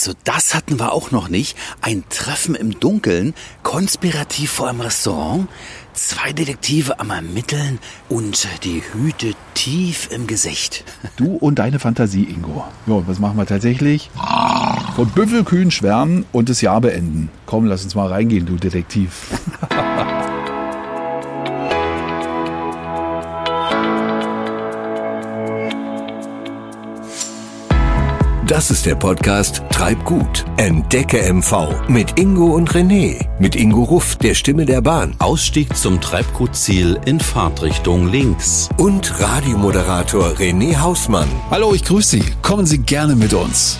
Also das hatten wir auch noch nicht. Ein Treffen im Dunkeln, konspirativ vor einem Restaurant, zwei Detektive am Ermitteln und die Hüte tief im Gesicht. Du und deine Fantasie, Ingo. Ja, was machen wir tatsächlich? Von Büffelkühen schwärmen und das Jahr beenden. Komm, lass uns mal reingehen, du Detektiv. Das ist der Podcast Treibgut. Entdecke MV mit Ingo und René. Mit Ingo Ruff, der Stimme der Bahn. Ausstieg zum Treibgutziel in Fahrtrichtung links. Und Radiomoderator René Hausmann. Hallo, ich grüße Sie. Kommen Sie gerne mit uns.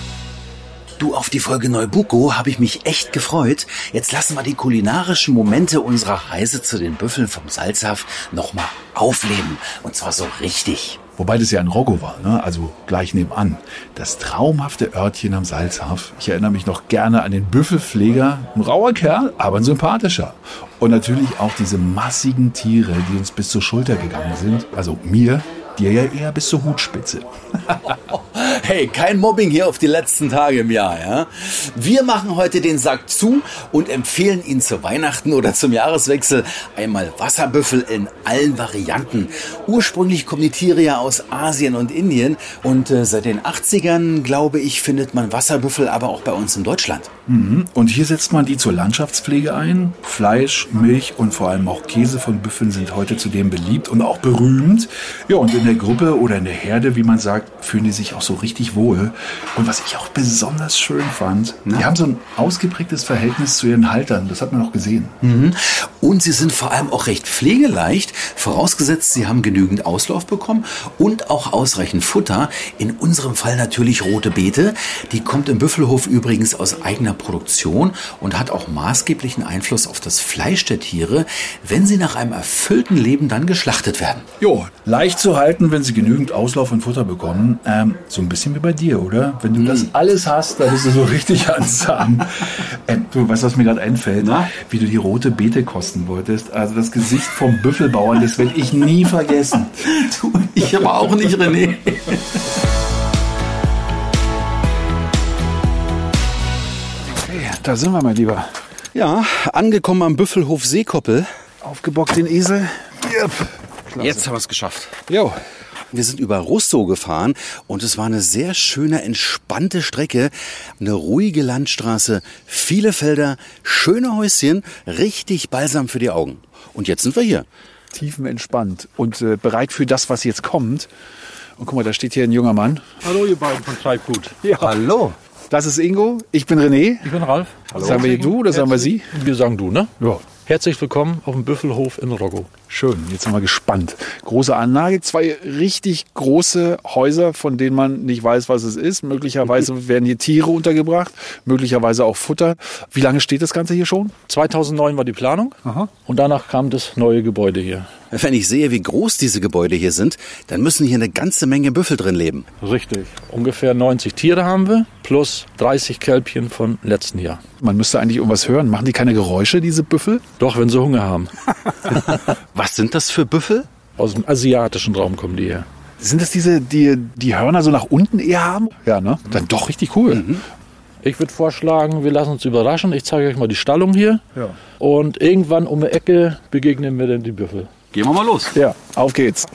Du, auf die Folge Neubuko habe ich mich echt gefreut. Jetzt lassen wir die kulinarischen Momente unserer Reise zu den Büffeln vom Salzhaff nochmal aufleben. Und zwar so richtig. Wobei das ja ein Roggo war, ne? also gleich nebenan. Das traumhafte Örtchen am Salzhaff. Ich erinnere mich noch gerne an den Büffelpfleger. Ein rauer Kerl, aber ein sympathischer. Und natürlich auch diese massigen Tiere, die uns bis zur Schulter gegangen sind. Also mir, dir ja eher bis zur Hutspitze. Hey, kein Mobbing hier auf die letzten Tage im Jahr, ja? Wir machen heute den Sack zu und empfehlen Ihnen zu Weihnachten oder zum Jahreswechsel einmal Wasserbüffel in allen Varianten. Ursprünglich kommen die Tiere ja aus Asien und Indien und äh, seit den 80ern, glaube ich, findet man Wasserbüffel aber auch bei uns in Deutschland. Mhm. Und hier setzt man die zur Landschaftspflege ein. Fleisch, Milch und vor allem auch Käse von Büffeln sind heute zudem beliebt und auch berühmt. Ja, und in der Gruppe oder in der Herde, wie man sagt, fühlen die sich auch so richtig wohl. Und was ich auch besonders schön fand, die haben so ein ausgeprägtes Verhältnis zu ihren Haltern. Das hat man auch gesehen. Mhm. Und sie sind vor allem auch recht pflegeleicht, vorausgesetzt, sie haben genügend Auslauf bekommen und auch ausreichend Futter. In unserem Fall natürlich rote Beete. Die kommt im Büffelhof übrigens aus eigener Produktion und hat auch maßgeblichen Einfluss auf das Fleisch der Tiere, wenn sie nach einem erfüllten Leben dann geschlachtet werden. Jo, leicht zu halten, wenn sie genügend Auslauf und Futter bekommen. Ähm, so ein bisschen wie bei dir, oder? Wenn du das alles hast, dann bist du so richtig ansam. ähm, du weißt, was mir gerade einfällt? Na? Wie du die rote Beete kosten wolltest. Also das Gesicht vom Büffelbauern, das werde ich nie vergessen. Du, ich aber auch nicht, René. Okay, da sind wir, mein Lieber. Ja, angekommen am Büffelhof Seekoppel. Aufgebockt den Esel. Yep. Jetzt haben wir es geschafft. Jo, Wir sind über Russo gefahren und es war eine sehr schöne, entspannte Strecke. Eine ruhige Landstraße, viele Felder, schöne Häuschen, richtig balsam für die Augen. Und jetzt sind wir hier. tiefenentspannt und äh, bereit für das, was jetzt kommt. Und guck mal, da steht hier ein junger Mann. Hallo ihr beiden von Treibgut. Ja. Hallo. Das ist Ingo, ich bin René. Ich bin Ralf. Sagen wir du oder sagen wir sie? Wir sagen du, ne? Ja. Herzlich willkommen auf dem Büffelhof in Roggo. Schön, jetzt sind wir gespannt. Große Anlage, zwei richtig große Häuser, von denen man nicht weiß, was es ist. Möglicherweise werden hier Tiere untergebracht, möglicherweise auch Futter. Wie lange steht das Ganze hier schon? 2009 war die Planung Aha. und danach kam das neue Gebäude hier. Wenn ich sehe, wie groß diese Gebäude hier sind, dann müssen hier eine ganze Menge Büffel drin leben. Richtig. Ungefähr 90 Tiere haben wir, plus 30 Kälbchen von letzten Jahr. Man müsste eigentlich irgendwas hören. Machen die keine Geräusche, diese Büffel? Doch, wenn sie Hunger haben. Was sind das für Büffel? Aus dem asiatischen Raum kommen die her. Sind das diese, die die Hörner so nach unten eher haben? Ja, ne? Dann doch richtig cool. Ich würde vorschlagen, wir lassen uns überraschen. Ich zeige euch mal die Stallung hier. Ja. Und irgendwann um die Ecke begegnen wir dann die Büffel. Gehen wir mal los. Ja, auf geht's.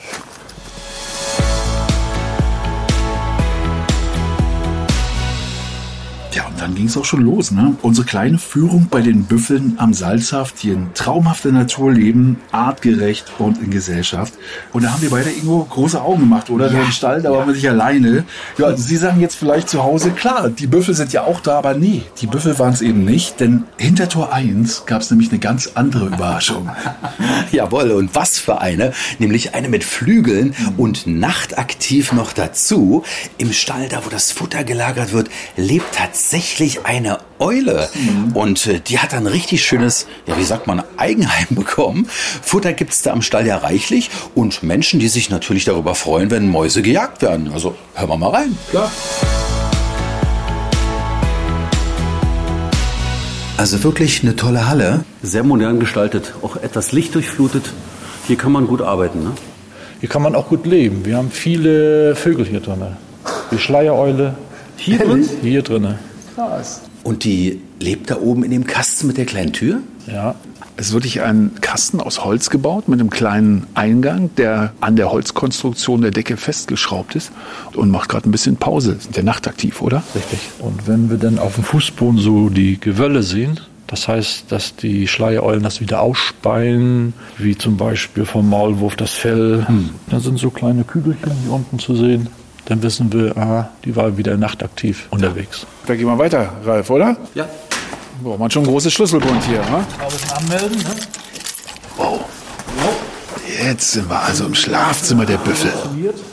Dann ging es auch schon los. Ne? Unsere kleine Führung bei den Büffeln am Salzhaft, die in traumhafter Natur leben, artgerecht und in Gesellschaft. Und da haben wir beide irgendwo große Augen gemacht, oder? Ja. Im Stall, da waren wir nicht alleine. Ja, Sie sagen jetzt vielleicht zu Hause, klar, die Büffel sind ja auch da, aber nee, die Büffel waren es eben nicht, denn hinter Tor 1 gab es nämlich eine ganz andere Überraschung. Jawohl, und was für eine? Nämlich eine mit Flügeln und nachtaktiv noch dazu. Im Stall, da wo das Futter gelagert wird, lebt tatsächlich eine Eule. Und äh, die hat ein richtig schönes, ja wie sagt man, Eigenheim bekommen. Futter gibt's da am Stall ja reichlich und Menschen, die sich natürlich darüber freuen, wenn Mäuse gejagt werden. Also hören wir mal rein. Klar. Also wirklich eine tolle Halle. Sehr modern gestaltet, auch etwas lichtdurchflutet. Hier kann man gut arbeiten. Ne? Hier kann man auch gut leben. Wir haben viele Vögel hier drin. Die Schleiereule. Hier drin? Hier drin. Krass. Und die lebt da oben in dem Kasten mit der kleinen Tür? Ja, Es ist wirklich ein Kasten aus Holz gebaut mit einem kleinen Eingang, der an der Holzkonstruktion der Decke festgeschraubt ist und macht gerade ein bisschen Pause. Sind der nachtaktiv, oder? richtig. Und wenn wir dann auf dem Fußboden so die Gewölle sehen, das heißt, dass die Schleiereulen das wieder ausspeien, wie zum Beispiel vom Maulwurf das Fell. Da sind so kleine Kügelchen hier unten zu sehen. Dann wissen wir, ah, die war wieder nachtaktiv unterwegs. Da gehen wir weiter, Ralf, oder? Ja. Braucht man schon ein großes Schlüsselbund hier, ne? anmelden, ne? Wow. Jetzt sind wir also im Schlafzimmer der Büffel.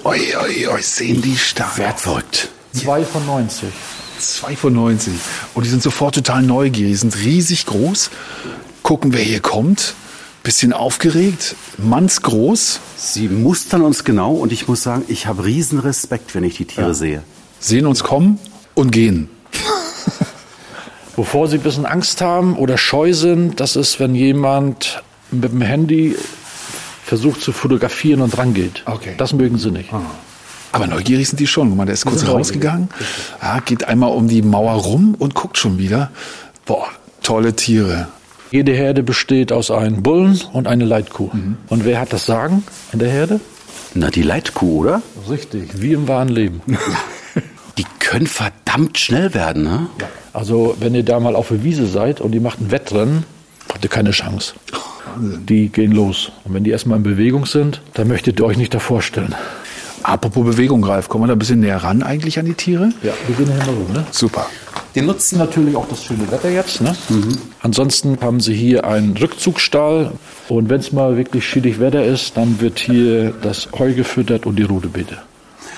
Oi, oi, oi, sehen die stark. Wertverrückt. 2 von 90. 2 von 90. Und die sind sofort total neugierig, die sind riesig groß. Gucken, wer hier kommt. Bisschen aufgeregt, mannsgroß, Sie mustern uns genau und ich muss sagen, ich habe riesen Respekt, wenn ich die Tiere sehe. sehen uns kommen und gehen. Wovor sie ein bisschen Angst haben oder scheu sind, das ist, wenn jemand mit dem Handy versucht zu fotografieren und rangeht. Okay. Das mögen sie nicht. Aber neugierig sind die schon. Guck mal, der ist kurz rausgegangen, ja, geht einmal um die Mauer rum und guckt schon wieder. Boah, tolle Tiere. Jede Herde besteht aus einem Bullen und einer Leitkuh. Und wer hat das Sagen in der Herde? Na, die Leitkuh, oder? Richtig, wie im wahren Leben. Die können verdammt schnell werden, ne? Also, wenn ihr da mal auf der Wiese seid und die macht ein Wettrennen, habt ihr keine Chance. Die gehen los. Und wenn die erstmal in Bewegung sind, dann möchtet ihr euch nicht da vorstellen. Apropos Bewegung, Ralf, kommen wir da ein bisschen näher ran eigentlich an die Tiere? Ja, wir gehen hier mal rum, ne? Super. Die nutzen natürlich auch das schöne Wetter jetzt. Ne? Ansonsten haben sie hier einen Rückzugsstall. Und wenn es mal wirklich schiedig Wetter ist, dann wird hier das Heu gefüttert und die Rudebeete.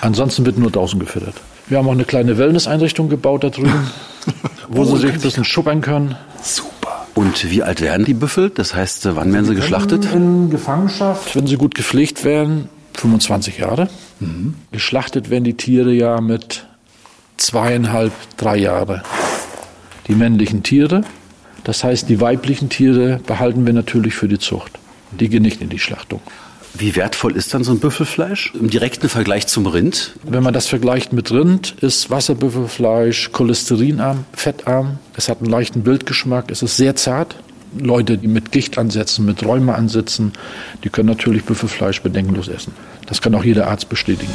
Ansonsten wird nur draußen gefüttert. Wir haben auch eine kleine Wellness-Einrichtung gebaut da drüben, wo sie sich ein bisschen schuppern können. Super. Und wie alt werden die Büffel? Das heißt, wann werden sie geschlachtet? In Gefangenschaft, wenn sie gut gepflegt werden, 25 Jahre. Geschlachtet werden die Tiere ja mit zweieinhalb, drei Jahre. Die männlichen Tiere. Das heißt, die weiblichen Tiere behalten wir natürlich für die Zucht. Die gehen nicht in die Schlachtung. Wie wertvoll ist dann so ein Büffelfleisch im direkten Vergleich zum Rind? Wenn man das vergleicht mit Rind, ist Wasserbüffelfleisch cholesterinarm, fettarm. Es hat einen leichten Bildgeschmack. Es ist sehr zart. Leute, die mit Gichtansätzen, mit Rheumaansätzen, die können natürlich Büffelfleisch bedenkenlos essen. Das kann auch jeder Arzt bestätigen.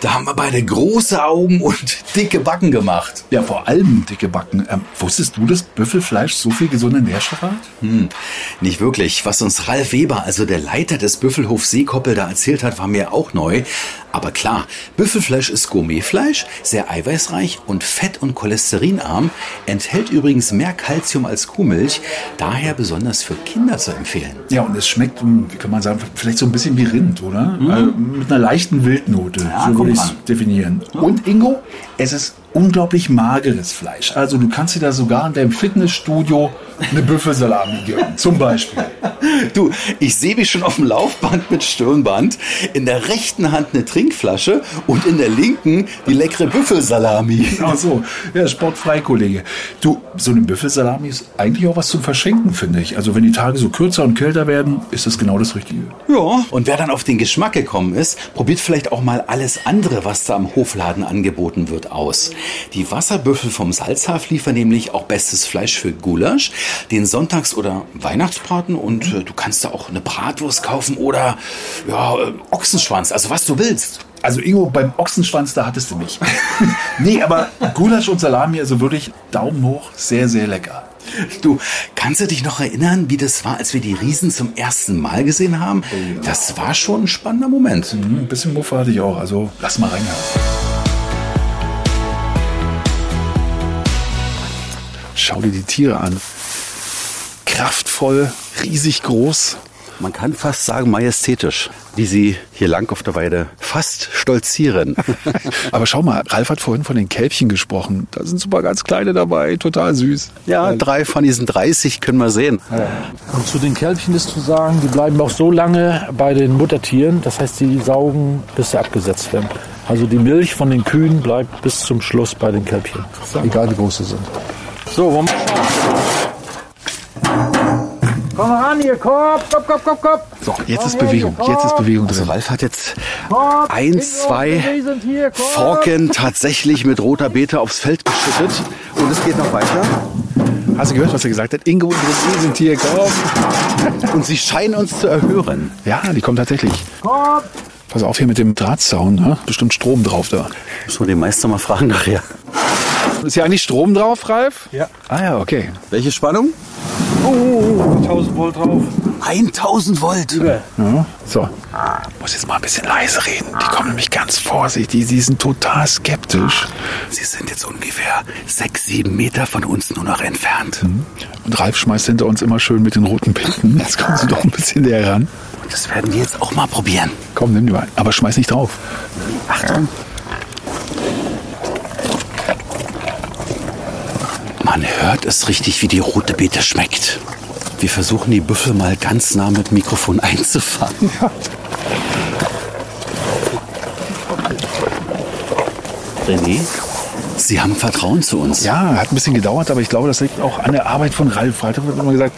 Da haben wir beide große Augen und dicke Backen gemacht. Ja, vor allem dicke Backen. Ähm, wusstest du, dass Büffelfleisch so viel gesunde Nährstoffe hat? Hm, nicht wirklich. Was uns Ralf Weber, also der Leiter des Büffelhofs Seekoppel, da erzählt hat, war mir auch neu. Aber klar, Büffelfleisch ist Gourmetfleisch, sehr eiweißreich und fett- und cholesterinarm, enthält übrigens mehr Kalzium als Kuhmilch, daher besonders für Kinder zu empfehlen. Ja, und es schmeckt, hm, wie kann man sagen, vielleicht so ein bisschen wie Rind, oder? Also mit einer leichten Wildnote, Ja, so würde ich es definieren. Und Ingo, es ist unglaublich mageres Fleisch. Also du kannst dir da sogar in deinem Fitnessstudio eine Büffelsalami geben, zum Beispiel. Du, ich sehe mich schon auf dem Laufband mit Stirnband, in der rechten Hand eine Trinkflasche und in der linken die leckere Büffelsalami. Ach so, ja, sportfrei, Kollege. Du, so eine Büffelsalami ist eigentlich auch was zum Verschenken, finde ich. Also wenn die Tage so kürzer und kälter werden, ist das genau das Richtige. Ja, und wer dann auf den Geschmack gekommen ist, probiert vielleicht auch mal alles andere, was da am Hofladen angeboten wird, aus. Die Wasserbüffel vom Salzhaf liefern nämlich auch bestes Fleisch für Gulasch, den Sonntags- oder Weihnachtsbraten und äh, du kannst da auch eine Bratwurst kaufen oder ja, äh, Ochsenschwanz, also was du willst. Also Ingo, beim Ochsenschwanz, da hattest du mich. nee, aber Gulasch und Salami, also wirklich Daumen hoch, sehr, sehr lecker. Du, kannst du dich noch erinnern, wie das war, als wir die Riesen zum ersten Mal gesehen haben? Das war schon ein spannender Moment. Hm, Ein bisschen Muffe hatte ich auch, also lass mal reinhören. Schau dir die Tiere an. Kraftvoll, riesig groß. Man kann fast sagen majestätisch, wie sie hier lang auf der Weide fast stolzieren. Aber schau mal, Ralf hat vorhin von den Kälbchen gesprochen. Da sind super ganz kleine dabei, total süß. ja, drei von diesen 30 können wir sehen. Und zu den Kälbchen ist zu sagen, die bleiben auch so lange bei den Muttertieren. Das heißt, die saugen, bis sie abgesetzt werden. Also die Milch von den Kühen bleibt bis zum Schluss bei den Kälbchen. Egal wie groß sie sind. So, wir Komm ran hier, Korb, komm, komm, komm, komm. So, jetzt ist Bewegung. Jetzt ist Bewegung Also. Ralf hat jetzt Korb, ein, zwei hier, Korb. Forken tatsächlich mit roter Beete aufs Feld geschüttet. Und es geht noch weiter. Hast du gehört, was er gesagt hat? Ingo und René sind hier. Komm. Und sie scheinen uns zu erhören. Ja, die kommen tatsächlich. Korb. Pass auf hier mit dem Drahtzaun. Ne? Bestimmt Strom drauf da. Müssen wir den Meister mal fragen nachher. Ist hier eigentlich Strom drauf, Ralf? Ja. Ah ja, okay. Welche Spannung? Oh, 1000 Volt drauf. 1000 Volt. Ja, so. Muss jetzt mal ein bisschen leise reden. Die kommen nämlich ganz vorsichtig. Die sind total skeptisch. Sie sind jetzt ungefähr sechs, sieben Meter von uns nur noch entfernt. Und Ralf schmeißt hinter uns immer schön mit den roten Pinten. Jetzt kommen sie doch ein bisschen näher ran. Und das werden wir jetzt auch mal probieren. Komm, nimm die mal. Aber schmeiß nicht drauf. Achtung. Man hört es richtig, wie die rote Beete schmeckt. Wir versuchen die Büffel mal ganz nah mit Mikrofon einzufangen. René, Sie haben Vertrauen zu uns. Ja, hat ein bisschen gedauert, aber ich glaube, das liegt auch an der Arbeit von Ralf. Ralf hat immer gesagt,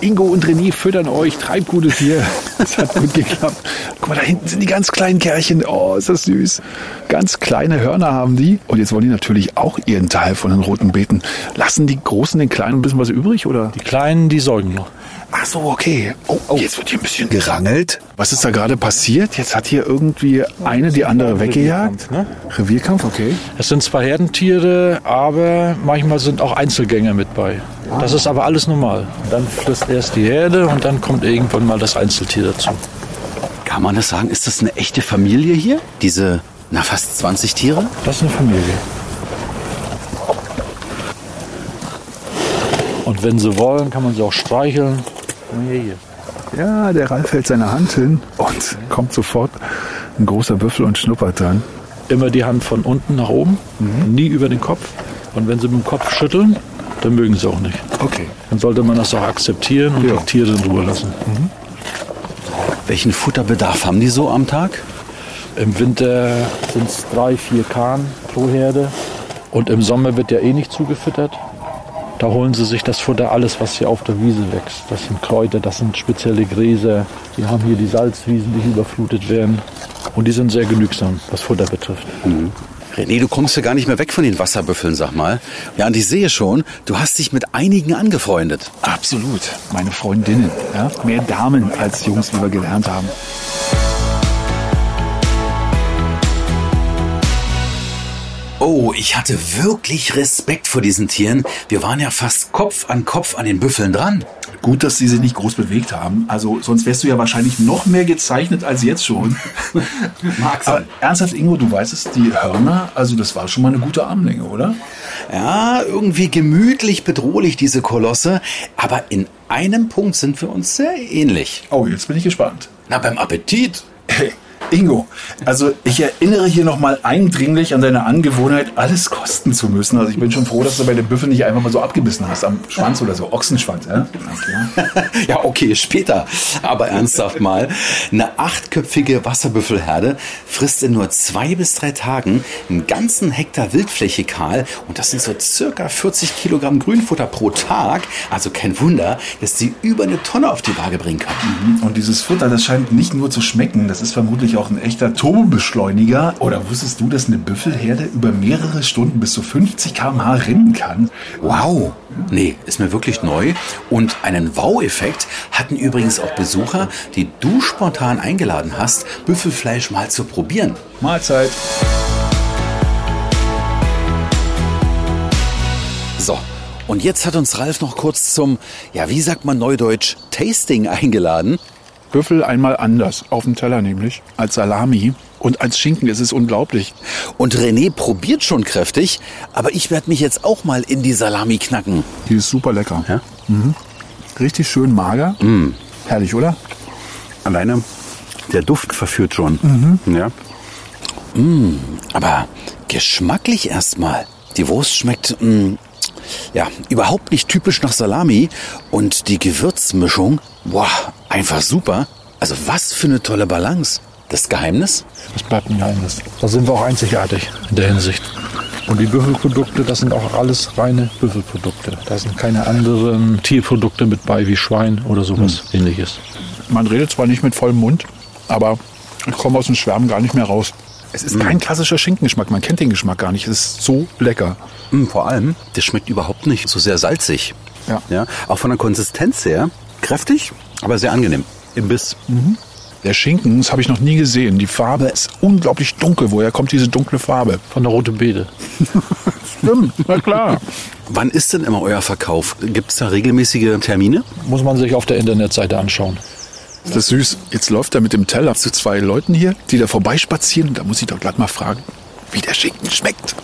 Ingo und René füttern euch, treibt gutes hier. Das hat gut geklappt. Guck mal, da hinten sind die ganz kleinen Kerlchen. Oh, ist das süß. Ganz kleine Hörner haben die. Und jetzt wollen die natürlich auch ihren Teil von den roten Beeten. Lassen die Großen den Kleinen ein bisschen was übrig, oder? Die Kleinen, die säugen noch. Ach so, okay. Oh, jetzt wird hier ein bisschen gerangelt. Was ist da gerade passiert? Jetzt hat hier irgendwie eine die andere weggejagt. ne? Revierkampf, okay. Es sind zwar Herdentiere, aber manchmal sind auch Einzelgänger mit bei. Das ist aber alles normal. Dann frisst erst die Herde und dann kommt irgendwann mal das Einzeltier dazu. Kann man das sagen? Ist das eine echte Familie hier? Diese, na fast 20 Tiere? Das ist eine Familie. Und wenn sie wollen, kann man sie auch streicheln. Hier. Ja, der Ralf hält seine Hand hin und kommt sofort ein großer Büffel und schnuppert dann. Immer die Hand von unten nach oben, nie über den Kopf. Und wenn sie mit dem Kopf schütteln, dann mögen sie auch nicht. Okay. Dann sollte man das auch akzeptieren und Ja. die Tiere in Ruhe lassen. Welchen Futterbedarf haben die so am Tag? Im Winter sind es drei, vier Kahn pro Herde. Und im Sommer wird ja eh nicht zugefüttert. Da holen sie sich das Futter, alles, was hier auf der Wiese wächst. Das sind Kräuter, das sind spezielle Gräser. Die haben hier die Salzwiesen, die überflutet werden. Und die sind sehr genügsam, was Futter betrifft. René, du kommst ja gar nicht mehr weg von den Wasserbüffeln, sag mal. Ja, und ich sehe schon, du hast dich mit einigen angefreundet. Absolut. Meine Freundinnen. Ja? Mehr Damen als Jungs, wie wir gelernt haben. Oh, ich hatte wirklich Respekt vor diesen Tieren. Wir waren ja fast Kopf an Kopf an den Büffeln dran. Gut, dass sie sich nicht groß bewegt haben. Also sonst wärst du ja wahrscheinlich noch mehr gezeichnet als jetzt schon. Mag Aber ernsthaft, Ingo, du weißt es, die Hörner, also das war schon mal eine gute Armlänge, oder? Ja, irgendwie gemütlich bedrohlich, diese Kolosse. Aber in einem Punkt sind wir uns sehr ähnlich. Oh, jetzt bin ich gespannt. Na, beim Appetit. Ingo, also ich erinnere hier nochmal eindringlich an deine Angewohnheit, alles kosten zu müssen. Also ich bin schon froh, dass du bei den Büffeln nicht einfach mal so abgebissen hast am Schwanz oder so, Ochsenschwanz. Ja? Okay. Ja, okay, später. Aber ernsthaft mal. Eine achtköpfige Wasserbüffelherde frisst in nur zwei bis drei Tagen einen ganzen Hektar Wildfläche kahl. Und das sind so circa 40 Kilogramm Grünfutter pro Tag. Also kein Wunder, dass sie über eine Tonne auf die Waage bringen kann. Und dieses Futter, das scheint nicht nur zu schmecken, das ist vermutlich auch ein echter Turbobeschleuniger. Oder wusstest du, dass eine Büffelherde über mehrere Stunden bis zu 50 km/h rennen kann? Wow. Nee, ist mir wirklich neu. Und einen Wow-Effekt hatten übrigens auch Besucher, die du spontan eingeladen hast, Büffelfleisch mal zu probieren. Mahlzeit. So, und jetzt hat uns Ralf noch kurz zum, ja, wie sagt man neudeutsch, Tasting eingeladen. Büffel einmal anders, auf dem Teller nämlich, als Salami. Und als Schinken ist es unglaublich. Und René probiert schon kräftig, aber ich werde mich jetzt auch mal in die Salami knacken. Die ist super lecker. Ja? Richtig schön mager. Herrlich, oder? Alleine der Duft verführt schon. Ja. Mm, aber geschmacklich erstmal. Die Wurst schmeckt mm, ja überhaupt nicht typisch nach Salami und die Gewürzmischung, boah, einfach super. Also was für eine tolle Balance. Das Geheimnis? Das bleibt ein Geheimnis. Da sind wir auch einzigartig in der Hinsicht. Und die Büffelprodukte, das sind auch alles reine Büffelprodukte. Da sind keine anderen Tierprodukte mit bei, wie Schwein oder sowas ähnliches. Man redet zwar nicht mit vollem Mund, aber ich komme aus dem Schwärmen gar nicht mehr raus. Es ist kein klassischer Schinkengeschmack. Man kennt den Geschmack gar nicht. Es ist so lecker. Mm, Vor allem, das schmeckt überhaupt nicht so sehr salzig. Ja. Ja, auch von der Konsistenz her kräftig, aber sehr angenehm im Biss. Der Schinken, das habe ich noch nie gesehen. Die Farbe ist unglaublich dunkel. Woher kommt diese dunkle Farbe? Von der Rote Beete. Stimmt, na klar. Wann ist denn immer euer Verkauf? Gibt es da regelmäßige Termine? Muss man sich auf der Internetseite anschauen. Ist das süß? Jetzt läuft er mit dem Teller zu zwei Leuten hier, die da vorbeispazieren. Da muss ich doch glatt mal fragen, wie der Schinken schmeckt.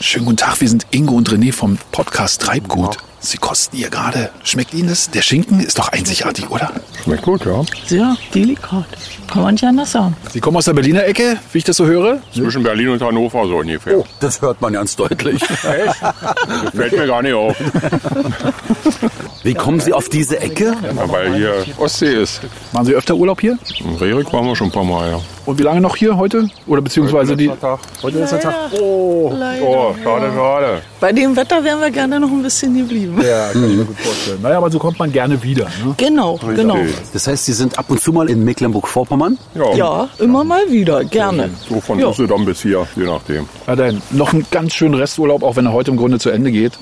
Schönen guten Tag, wir sind Ingo und René vom Podcast Treibgut. Sie kosten hier gerade. Schmeckt Ihnen das? Der Schinken ist doch einzigartig, oder? Schmeckt gut, ja. Sehr delikat. Kann man nicht anders sagen. Sie kommen aus der Berliner Ecke, wie ich das so höre? Zwischen Berlin und Hannover so ungefähr. Das hört man ganz deutlich. Das fällt mir gar nicht auf, Wie kommen Sie auf diese Ecke? ja, weil hier Ostsee ist. Machen Sie öfter Urlaub hier? In Rerik waren wir schon ein paar Mal, ja. Und wie lange noch hier heute? Oder beziehungsweise die... Letzter Tag. Heute ist der Tag. Leider. Oh, schade, schade. Bei dem Wetter wären wir gerne noch ein bisschen geblieben. Ja, kann ich mir gut vorstellen. Naja, aber so kommt man gerne wieder. Ne? Genau, genau. Das heißt, Sie sind ab und zu mal in Mecklenburg-Vorpommern? Ja, Ja, immer mal wieder, gerne. so von Ja. Usedom bis hier, je nachdem. Ja, dann noch einen ganz schönen Resturlaub, auch wenn er heute im Grunde zu Ende geht.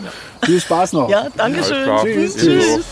Viel Spaß noch. Ja, danke schön. Tschüss. Tschüss. Tschüss.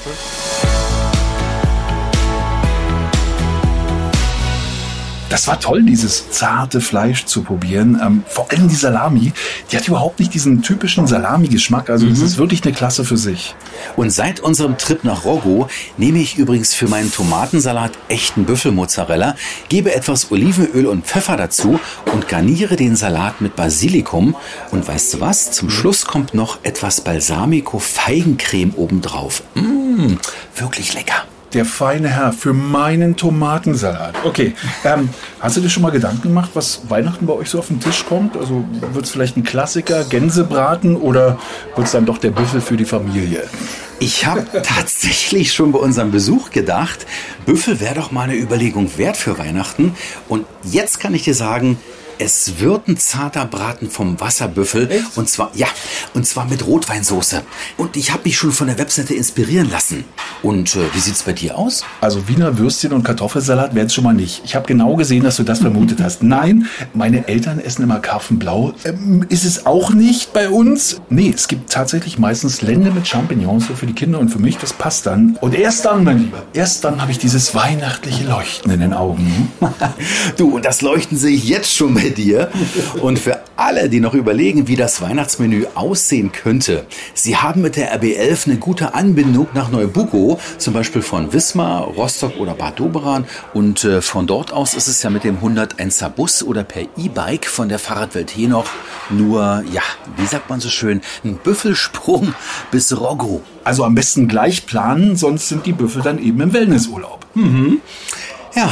Das war toll, dieses zarte Fleisch zu probieren. Ähm, vor allem die Salami, die hat überhaupt nicht diesen typischen Salami-Geschmack. Also das ist wirklich eine Klasse für sich. Und seit unserem Trip nach Roggo nehme ich übrigens für meinen Tomatensalat echten Büffelmozzarella, gebe etwas Olivenöl und Pfeffer dazu und garniere den Salat mit Basilikum. Und weißt du was? Zum Schluss kommt noch etwas Balsamico-Feigencreme obendrauf. Mmh, wirklich lecker. Der feine Herr für meinen Tomatensalat. Okay, ähm, hast du dir schon mal Gedanken gemacht, was Weihnachten bei euch so auf den Tisch kommt? Also wird es vielleicht ein Klassiker, Gänsebraten oder wird es dann doch der Büffel für die Familie? Ich habe tatsächlich schon bei unserem Besuch gedacht, Büffel wäre doch mal eine Überlegung wert für Weihnachten. Und jetzt kann ich dir sagen, es wird ein zarter Braten vom Wasserbüffel. Und zwar, ja, und zwar mit Rotweinsoße. Und ich habe mich schon von der Webseite inspirieren lassen. Und äh, wie sieht's bei dir aus? Also Wiener Würstchen und Kartoffelsalat wären es schon mal nicht. Ich habe genau gesehen, dass du das vermutet hast. Nein, meine Eltern essen immer Karpfenblau. Ähm, ist es auch nicht bei uns? Nee, es gibt tatsächlich meistens Lende mit Champignons so für die Kinder und für mich. Das passt dann. Und erst dann, mein Lieber, erst dann habe ich dieses weihnachtliche Leuchten in den Augen. Du, und das Leuchten sehe ich jetzt schon bei dir. Und für alle, die noch überlegen, wie das Weihnachtsmenü aussehen könnte, sie haben mit der RB11 eine gute Anbindung nach Neubuko, zum Beispiel von Wismar, Rostock oder Bad Doberan. Und äh, von dort aus ist es ja mit dem 101er Bus oder per E-Bike von der Fahrradwelt hier noch nur, ja, wie sagt man so schön, ein Büffelsprung bis Roggo. Also am besten gleich planen, sonst sind die Büffel dann eben im Wellnessurlaub. Ja,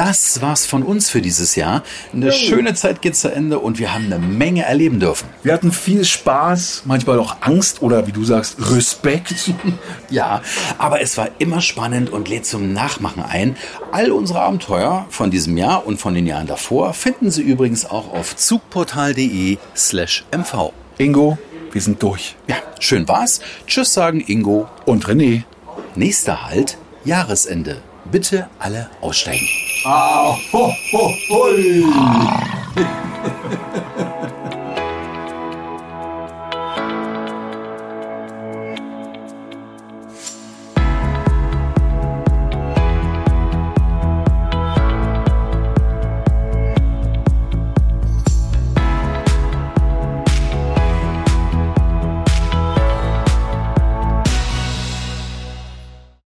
das war's von uns für dieses Jahr. Eine schöne Zeit geht zu Ende und wir haben eine Menge erleben dürfen. Wir hatten viel Spaß, manchmal auch Angst oder wie du sagst, Respekt. Ja, aber es war immer spannend und lädt zum Nachmachen ein. All unsere Abenteuer von diesem Jahr und von den Jahren davor finden Sie übrigens auch auf zugportal.de slash mv. Ingo, wir sind durch. Ja, schön war's. Tschüss sagen Ingo. Und René. Nächster Halt, Jahresende. Bitte alle aussteigen. 啊哦哦哦